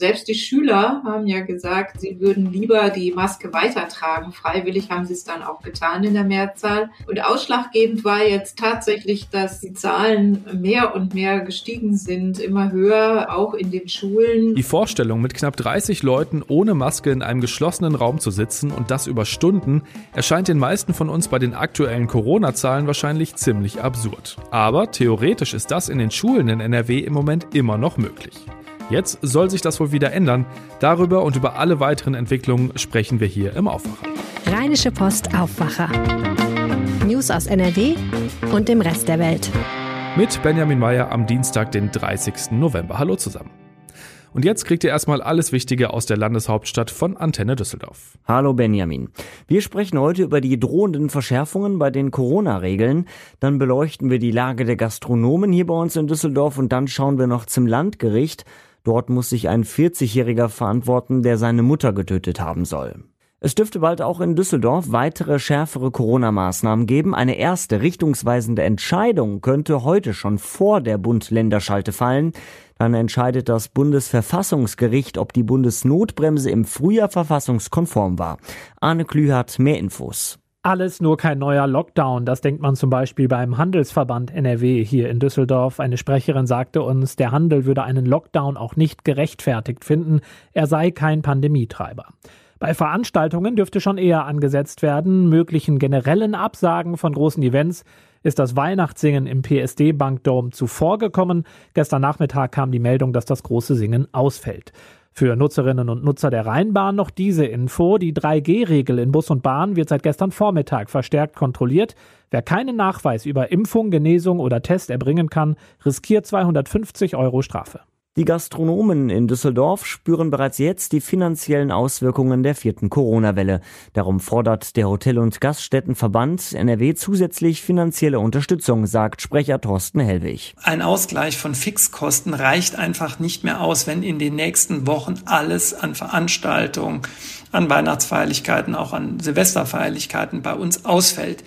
Selbst die Schüler haben ja gesagt, sie würden lieber die Maske weitertragen. Freiwillig haben sie es dann auch getan in der Mehrzahl. Und ausschlaggebend war jetzt tatsächlich, dass die Zahlen mehr und mehr gestiegen sind, immer höher, auch in den Schulen. Die Vorstellung, mit knapp 30 Leuten ohne Maske in einem geschlossenen Raum zu sitzen und das über Stunden, erscheint den meisten von uns bei den aktuellen Corona-Zahlen wahrscheinlich ziemlich absurd. Aber theoretisch ist das in den Schulen in NRW im Moment immer noch möglich. Jetzt soll sich das wohl wieder ändern. Darüber und über alle weiteren Entwicklungen sprechen wir hier im Aufwacher. Rheinische Post Aufwacher. News aus NRW und dem Rest der Welt. Mit Benjamin Meyer am Dienstag, den 30. November. Hallo zusammen. Und jetzt kriegt ihr erstmal alles Wichtige aus der Landeshauptstadt von Antenne Düsseldorf. Hallo Benjamin. Wir sprechen heute über die drohenden Verschärfungen bei den Corona-Regeln. Dann beleuchten wir die Lage der Gastronomen hier bei uns in Düsseldorf und dann schauen wir noch zum Landgericht. Dort muss sich ein 40-Jähriger verantworten, der seine Mutter getötet haben soll. Es dürfte bald auch in Düsseldorf weitere schärfere Corona-Maßnahmen geben. Eine erste richtungsweisende Entscheidung könnte heute schon vor der Bund-Länder-Schalte fallen. Dann entscheidet das Bundesverfassungsgericht, ob die Bundesnotbremse im Frühjahr verfassungskonform war. Arne Klü hat mehr Infos. Alles nur kein neuer Lockdown. Das denkt man zum Beispiel beim Handelsverband NRW hier in Düsseldorf. Eine Sprecherin sagte uns, der Handel würde einen Lockdown auch nicht gerechtfertigt finden. Er sei kein Pandemietreiber. Bei Veranstaltungen dürfte schon eher angesetzt werden. Möglichen generellen Absagen von großen Events ist das Weihnachtssingen im PSD Bankdom zuvorgekommen. Gestern Nachmittag kam die Meldung, dass das große Singen ausfällt. Für Nutzerinnen und Nutzer der Rheinbahn noch diese Info. Die 3G-Regel in Bus und Bahn wird seit gestern Vormittag verstärkt kontrolliert. Wer keinen Nachweis über Impfung, Genesung oder Test erbringen kann, riskiert 250 Euro Strafe. Die Gastronomen in Düsseldorf spüren bereits jetzt die finanziellen Auswirkungen der vierten Corona-Welle. Darum fordert der Hotel- und Gaststättenverband NRW zusätzlich finanzielle Unterstützung, sagt Sprecher Thorsten Hellwig. Ein Ausgleich von Fixkosten reicht einfach nicht mehr aus, wenn in den nächsten Wochen alles an Veranstaltungen, an Weihnachtsfeierlichkeiten, auch an Silvesterfeierlichkeiten bei uns ausfällt.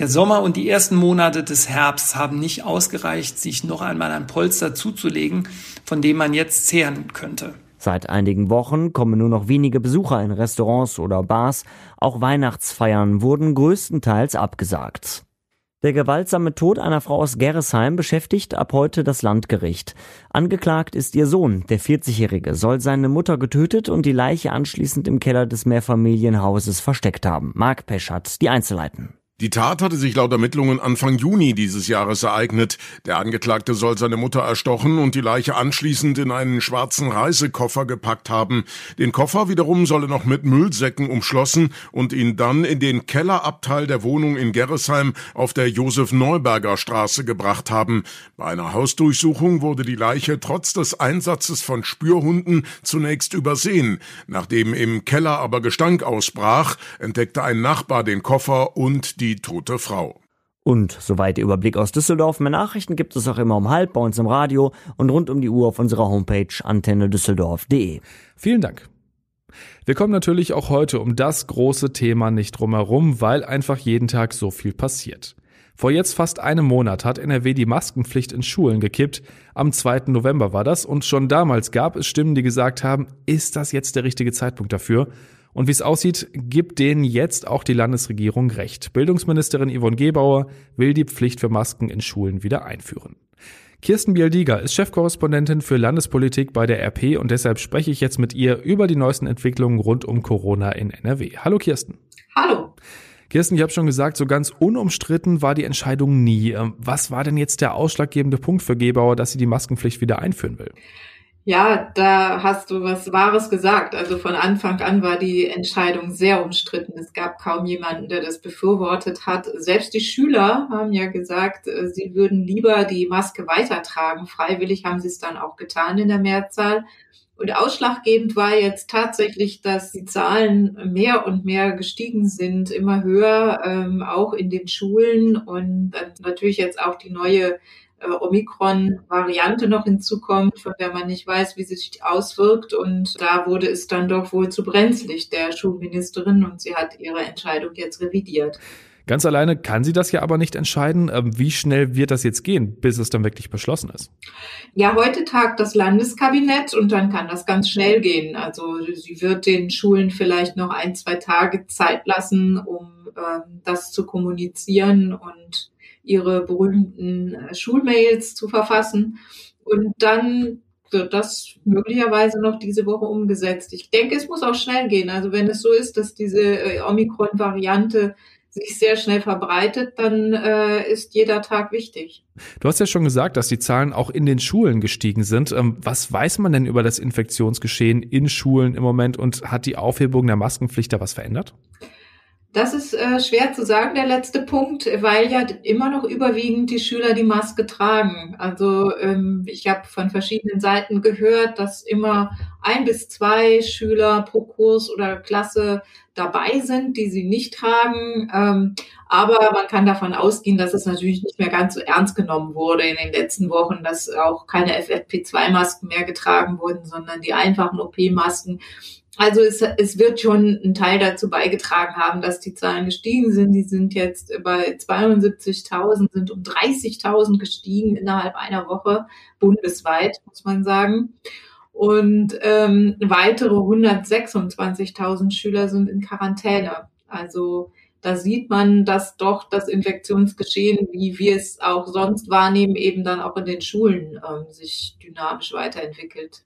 Der Sommer und die ersten Monate des Herbsts haben nicht ausgereicht, sich noch einmal ein Polster zuzulegen, von dem man jetzt zehren könnte. Seit einigen Wochen kommen nur noch wenige Besucher in Restaurants oder Bars. Auch Weihnachtsfeiern wurden größtenteils abgesagt. Der gewaltsame Tod einer Frau aus Gerresheim beschäftigt ab heute das Landgericht. Angeklagt ist ihr Sohn, der 40-Jährige, soll seine Mutter getötet und die Leiche anschließend im Keller des Mehrfamilienhauses versteckt haben. Mark Pesch hat die Einzelheiten. Die Tat hatte sich laut Ermittlungen Anfang Juni dieses Jahres ereignet. Der Angeklagte soll seine Mutter erstochen und die Leiche anschließend in einen schwarzen Reisekoffer gepackt haben. Den Koffer wiederum solle noch mit Müllsäcken umschlossen und ihn dann in den Kellerabteil der Wohnung in Gerresheim auf der Josef-Neuberger Straße gebracht haben. Bei einer Hausdurchsuchung wurde die Leiche trotz des Einsatzes von Spürhunden zunächst übersehen. Nachdem im Keller aber Gestank ausbrach, entdeckte ein Nachbar den Koffer und die die tote Frau. Und soweit der Überblick aus Düsseldorf. Mehr Nachrichten gibt es auch immer um halb bei uns im Radio und rund um die Uhr auf unserer Homepage antennedüsseldorf.de. Vielen Dank. Wir kommen natürlich auch heute um das große Thema nicht drumherum, weil einfach jeden Tag so viel passiert. Vor jetzt fast einem Monat hat NRW die Maskenpflicht in Schulen gekippt. Am 2. November war das und schon damals gab es Stimmen, die gesagt haben, ist das jetzt der richtige Zeitpunkt dafür? Und wie es aussieht, gibt denen jetzt auch die Landesregierung recht. Bildungsministerin Yvonne Gebauer will die Pflicht für Masken in Schulen wieder einführen. Kirsten Bialdiger ist Chefkorrespondentin für Landespolitik bei der RP und deshalb spreche ich jetzt mit ihr über die neuesten Entwicklungen rund um Corona in NRW. Hallo Kirsten. Hallo. Kirsten, ich habe schon gesagt, so ganz unumstritten war die Entscheidung nie. Ähm, was war denn jetzt der ausschlaggebende Punkt für Gebauer, dass sie die Maskenpflicht wieder einführen will? Ja, da hast du was Wahres gesagt. Also von Anfang an war die Entscheidung sehr umstritten. Es gab kaum jemanden, der das befürwortet hat. Selbst die Schüler haben ja gesagt, äh, sie würden lieber die Maske weitertragen. Freiwillig haben sie es dann auch getan in der Mehrzahl. Und ausschlaggebend war jetzt tatsächlich, dass die Zahlen mehr und mehr gestiegen sind, immer höher, ähm, auch in den Schulen und natürlich jetzt auch die neue äh, Omikron-Variante noch hinzukommt, von der man nicht weiß, wie sie sich auswirkt. Und da wurde es dann doch wohl zu brenzlig der Schulministerin und sie hat ihre Entscheidung jetzt revidiert. Ganz alleine kann sie das ja aber nicht entscheiden. Ähm, wie schnell wird das jetzt gehen, bis es dann wirklich beschlossen ist? Ja, heute tagt das Landeskabinett und dann kann das ganz schnell gehen. Also sie wird den Schulen vielleicht noch ein, zwei Tage Zeit lassen, um ähm, das zu kommunizieren und ihre berühmten äh, Schulmails zu verfassen. Und dann wird das möglicherweise noch diese Woche umgesetzt. Ich denke, es muss auch schnell gehen. Also wenn es so ist, dass diese äh, Omikron-Variante sich sehr schnell verbreitet, dann äh, ist jeder Tag wichtig. Du hast ja schon gesagt, dass die Zahlen auch in den Schulen gestiegen sind. Ähm, was weiß man denn über das Infektionsgeschehen in Schulen im Moment und hat die Aufhebung der Maskenpflicht da was verändert? Das ist äh, schwer zu sagen, der letzte Punkt, weil ja immer noch überwiegend die Schüler die Maske tragen. Also ähm, ich habe von verschiedenen Seiten gehört, dass immer ein bis zwei Schüler pro Kurs oder Klasse dabei sind, die sie nicht tragen. Ähm, aber man kann davon ausgehen, dass es natürlich nicht mehr ganz so ernst genommen wurde in den letzten Wochen, dass auch keine FFP2-Masken mehr getragen wurden, sondern die einfachen OP-Masken. Also es, es wird schon ein Teil dazu beigetragen haben, dass die Zahlen gestiegen sind. Die sind jetzt bei 72.000, sind um 30.000 gestiegen innerhalb einer Woche bundesweit, muss man sagen. Und ähm, weitere 126.000 Schüler sind in Quarantäne. Also da sieht man, dass doch das Infektionsgeschehen, wie wir es auch sonst wahrnehmen, eben dann auch in den Schulen ähm, sich dynamisch weiterentwickelt.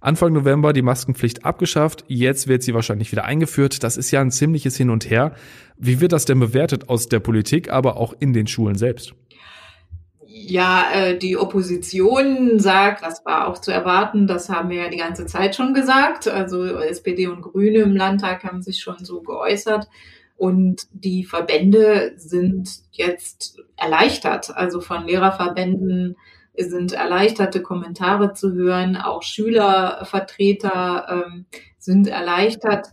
Anfang November die Maskenpflicht abgeschafft, jetzt wird sie wahrscheinlich wieder eingeführt. Das ist ja ein ziemliches Hin und Her. Wie wird das denn bewertet aus der Politik, aber auch in den Schulen selbst? Ja, äh, die Opposition sagt, das war auch zu erwarten, das haben wir ja die ganze Zeit schon gesagt. Also SPD und Grüne im Landtag haben sich schon so geäußert und die Verbände sind jetzt erleichtert. Also von Lehrerverbänden sind erleichterte Kommentare zu hören. Auch Schülervertreter ähm, sind erleichtert.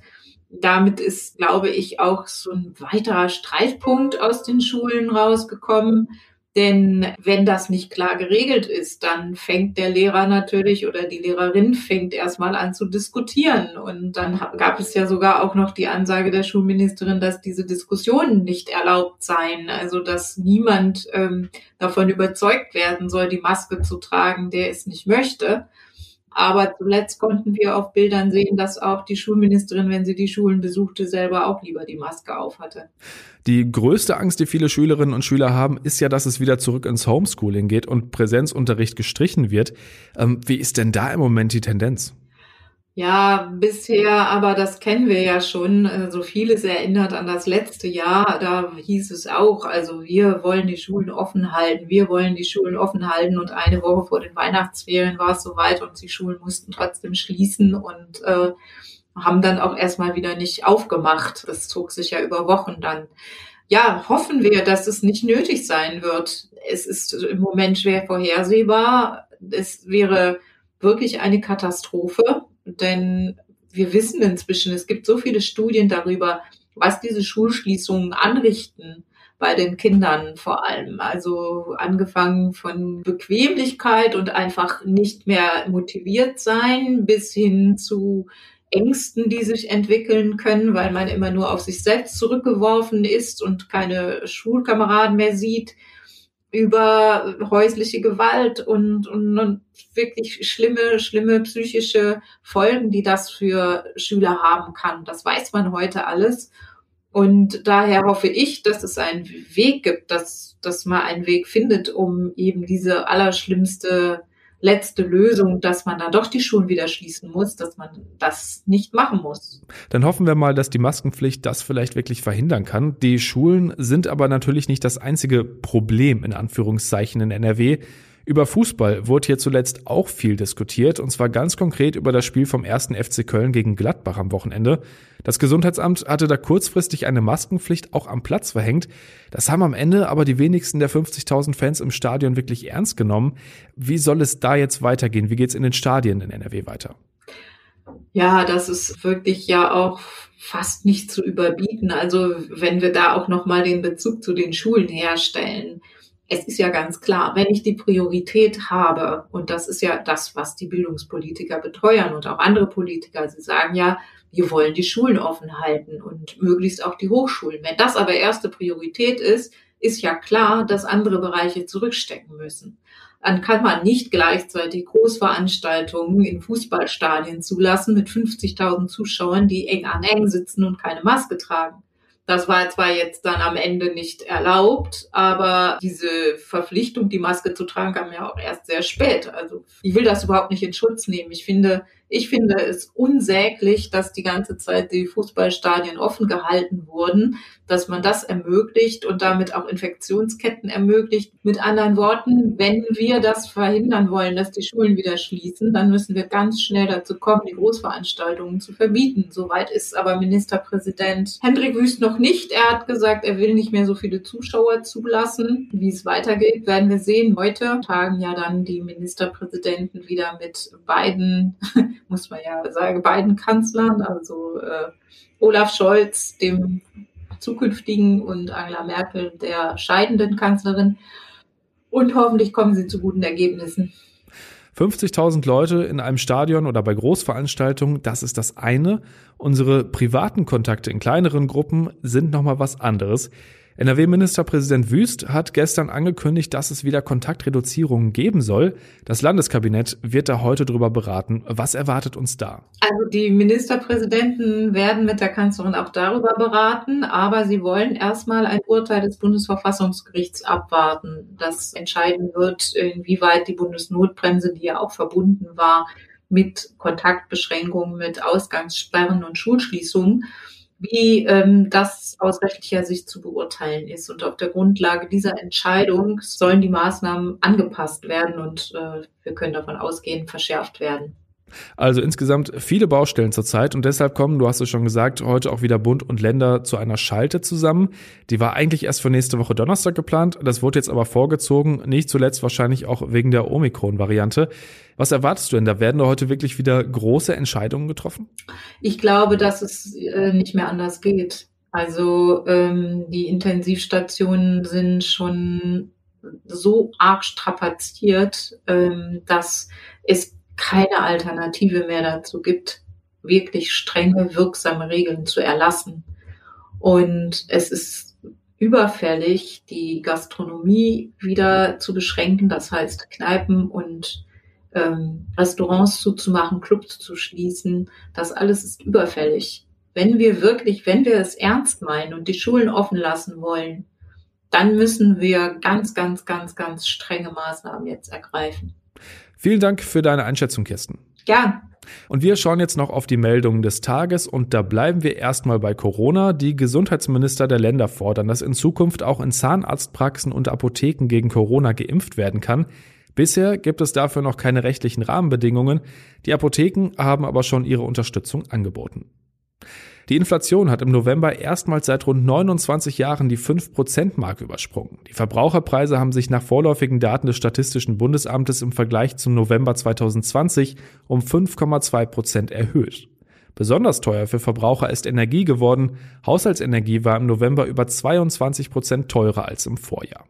Damit ist, glaube ich, auch so ein weiterer Streitpunkt aus den Schulen rausgekommen. Denn wenn das nicht klar geregelt ist, dann fängt der Lehrer natürlich oder die Lehrerin fängt erstmal an zu diskutieren. Und dann gab es ja sogar auch noch die Ansage der Schulministerin, dass diese Diskussionen nicht erlaubt seien. Also dass niemand ähm, davon überzeugt werden soll, die Maske zu tragen, der es nicht möchte. Aber zuletzt konnten wir auf Bildern sehen, dass auch die Schulministerin, wenn sie die Schulen besuchte, selber auch lieber die Maske aufhatte. Die größte Angst, die viele Schülerinnen und Schüler haben, ist ja, dass es wieder zurück ins Homeschooling geht und Präsenzunterricht gestrichen wird. Ähm, wie ist denn da im Moment die Tendenz? Ja, bisher, aber das kennen wir ja schon. So also vieles erinnert an das letzte Jahr. Da hieß es auch, also wir wollen die Schulen offen halten, wir wollen die Schulen offen halten. Und eine Woche vor den Weihnachtsferien war es soweit und die Schulen mussten trotzdem schließen und äh, haben dann auch erstmal wieder nicht aufgemacht. Das zog sich ja über Wochen dann. Ja, hoffen wir, dass es nicht nötig sein wird. Es ist im Moment schwer vorhersehbar. Es wäre wirklich eine Katastrophe denn wir wissen inzwischen, es gibt so viele Studien darüber, was diese Schulschließungen anrichten bei den Kindern vor allem. Also angefangen von Bequemlichkeit und einfach nicht mehr motiviert sein bis hin zu Ängsten, die sich entwickeln können, weil man immer nur auf sich selbst zurückgeworfen ist und keine Schulkameraden mehr sieht über häusliche Gewalt und, und, und wirklich schlimme, schlimme psychische Folgen, die das für Schüler haben kann. Das weiß man heute alles. Und daher hoffe ich, dass es einen Weg gibt, dass, dass man einen Weg findet, um eben diese allerschlimmste letzte Lösung, dass man dann doch die Schulen wieder schließen muss, dass man das nicht machen muss. Dann hoffen wir mal, dass die Maskenpflicht das vielleicht wirklich verhindern kann. Die Schulen sind aber natürlich nicht das einzige Problem in Anführungszeichen in NRW. Über Fußball wurde hier zuletzt auch viel diskutiert, und zwar ganz konkret über das Spiel vom ersten FC Köln gegen Gladbach am Wochenende. Das Gesundheitsamt hatte da kurzfristig eine Maskenpflicht auch am Platz verhängt. Das haben am Ende aber die wenigsten der 50.000 Fans im Stadion wirklich ernst genommen. Wie soll es da jetzt weitergehen? Wie geht's in den Stadien in NRW weiter? Ja, das ist wirklich ja auch fast nicht zu überbieten. Also wenn wir da auch noch mal den Bezug zu den Schulen herstellen es ist ja ganz klar, wenn ich die Priorität habe, und das ist ja das, was die Bildungspolitiker beteuern und auch andere Politiker, sie sagen ja, wir wollen die Schulen offen halten und möglichst auch die Hochschulen. Wenn das aber erste Priorität ist, ist ja klar, dass andere Bereiche zurückstecken müssen. Dann kann man nicht gleichzeitig Großveranstaltungen in Fußballstadien zulassen mit 50.000 Zuschauern, die eng an eng sitzen und keine Maske tragen. Das war zwar jetzt dann am Ende nicht erlaubt, aber diese Verpflichtung, die Maske zu tragen, kam ja auch erst sehr spät. Also ich will das überhaupt nicht in Schutz nehmen. Ich finde, ich finde es unsäglich, dass die ganze Zeit die Fußballstadien offen gehalten wurden, dass man das ermöglicht und damit auch Infektionsketten ermöglicht. Mit anderen Worten, wenn wir das verhindern wollen, dass die Schulen wieder schließen, dann müssen wir ganz schnell dazu kommen, die Großveranstaltungen zu verbieten. Soweit ist aber Ministerpräsident Hendrik Wüst noch nicht. Er hat gesagt, er will nicht mehr so viele Zuschauer zulassen. Wie es weitergeht, werden wir sehen. Heute tagen ja dann die Ministerpräsidenten wieder mit beiden muss man ja sagen, beiden Kanzlern, also äh, Olaf Scholz, dem zukünftigen, und Angela Merkel, der scheidenden Kanzlerin. Und hoffentlich kommen sie zu guten Ergebnissen. 50.000 Leute in einem Stadion oder bei Großveranstaltungen, das ist das eine. Unsere privaten Kontakte in kleineren Gruppen sind nochmal was anderes. NRW-Ministerpräsident Wüst hat gestern angekündigt, dass es wieder Kontaktreduzierungen geben soll. Das Landeskabinett wird da heute drüber beraten. Was erwartet uns da? Also die Ministerpräsidenten werden mit der Kanzlerin auch darüber beraten, aber sie wollen erstmal ein Urteil des Bundesverfassungsgerichts abwarten, das entscheiden wird, inwieweit die Bundesnotbremse, die ja auch verbunden war mit Kontaktbeschränkungen, mit Ausgangssperren und Schulschließungen, wie ähm, das aus rechtlicher Sicht zu beurteilen ist. Und auf der Grundlage dieser Entscheidung sollen die Maßnahmen angepasst werden und äh, wir können davon ausgehen, verschärft werden. Also insgesamt viele Baustellen zurzeit und deshalb kommen, du hast es schon gesagt, heute auch wieder Bund und Länder zu einer Schalte zusammen. Die war eigentlich erst für nächste Woche Donnerstag geplant, das wurde jetzt aber vorgezogen, nicht zuletzt wahrscheinlich auch wegen der Omikron-Variante. Was erwartest du denn? Da werden da heute wirklich wieder große Entscheidungen getroffen? Ich glaube, dass es äh, nicht mehr anders geht. Also ähm, die Intensivstationen sind schon so arg strapaziert, ähm, dass es keine Alternative mehr dazu gibt, wirklich strenge, wirksame Regeln zu erlassen. Und es ist überfällig, die Gastronomie wieder zu beschränken, das heißt Kneipen und ähm, Restaurants zuzumachen, Clubs zu schließen. Das alles ist überfällig. Wenn wir wirklich, wenn wir es ernst meinen und die Schulen offen lassen wollen, dann müssen wir ganz, ganz, ganz, ganz strenge Maßnahmen jetzt ergreifen. Vielen Dank für deine Einschätzung, Kirsten. Ja. Und wir schauen jetzt noch auf die Meldungen des Tages und da bleiben wir erstmal bei Corona. Die Gesundheitsminister der Länder fordern, dass in Zukunft auch in Zahnarztpraxen und Apotheken gegen Corona geimpft werden kann. Bisher gibt es dafür noch keine rechtlichen Rahmenbedingungen. Die Apotheken haben aber schon ihre Unterstützung angeboten. Die Inflation hat im November erstmals seit rund 29 Jahren die 5%-Marke übersprungen. Die Verbraucherpreise haben sich nach vorläufigen Daten des Statistischen Bundesamtes im Vergleich zum November 2020 um 5,2 Prozent erhöht. Besonders teuer für Verbraucher ist Energie geworden. Haushaltsenergie war im November über 22 Prozent teurer als im Vorjahr.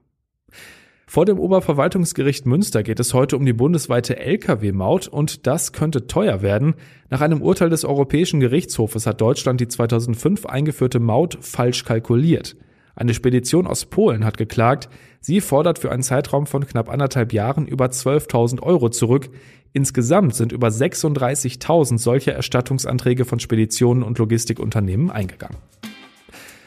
Vor dem Oberverwaltungsgericht Münster geht es heute um die bundesweite Lkw-Maut und das könnte teuer werden. Nach einem Urteil des Europäischen Gerichtshofes hat Deutschland die 2005 eingeführte Maut falsch kalkuliert. Eine Spedition aus Polen hat geklagt, sie fordert für einen Zeitraum von knapp anderthalb Jahren über 12.000 Euro zurück. Insgesamt sind über 36.000 solcher Erstattungsanträge von Speditionen und Logistikunternehmen eingegangen.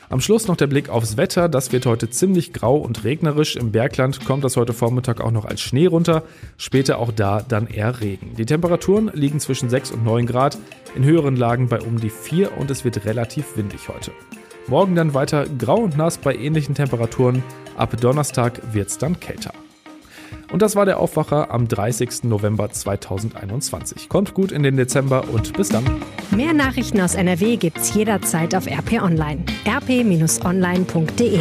Am Schluss noch der Blick aufs Wetter. Das wird heute ziemlich grau und regnerisch. Im Bergland kommt das heute Vormittag auch noch als Schnee runter. Später auch da dann eher Regen. Die Temperaturen liegen zwischen 6 und 9 Grad. In höheren Lagen bei um die 4 und es wird relativ windig heute. Morgen dann weiter grau und nass bei ähnlichen Temperaturen. Ab Donnerstag wird es dann kälter. Und das war der Aufwacher am 30. November 2021. Kommt gut in den Dezember und bis dann. Mehr Nachrichten aus NRW gibt's jederzeit auf RP Online. rp-online.de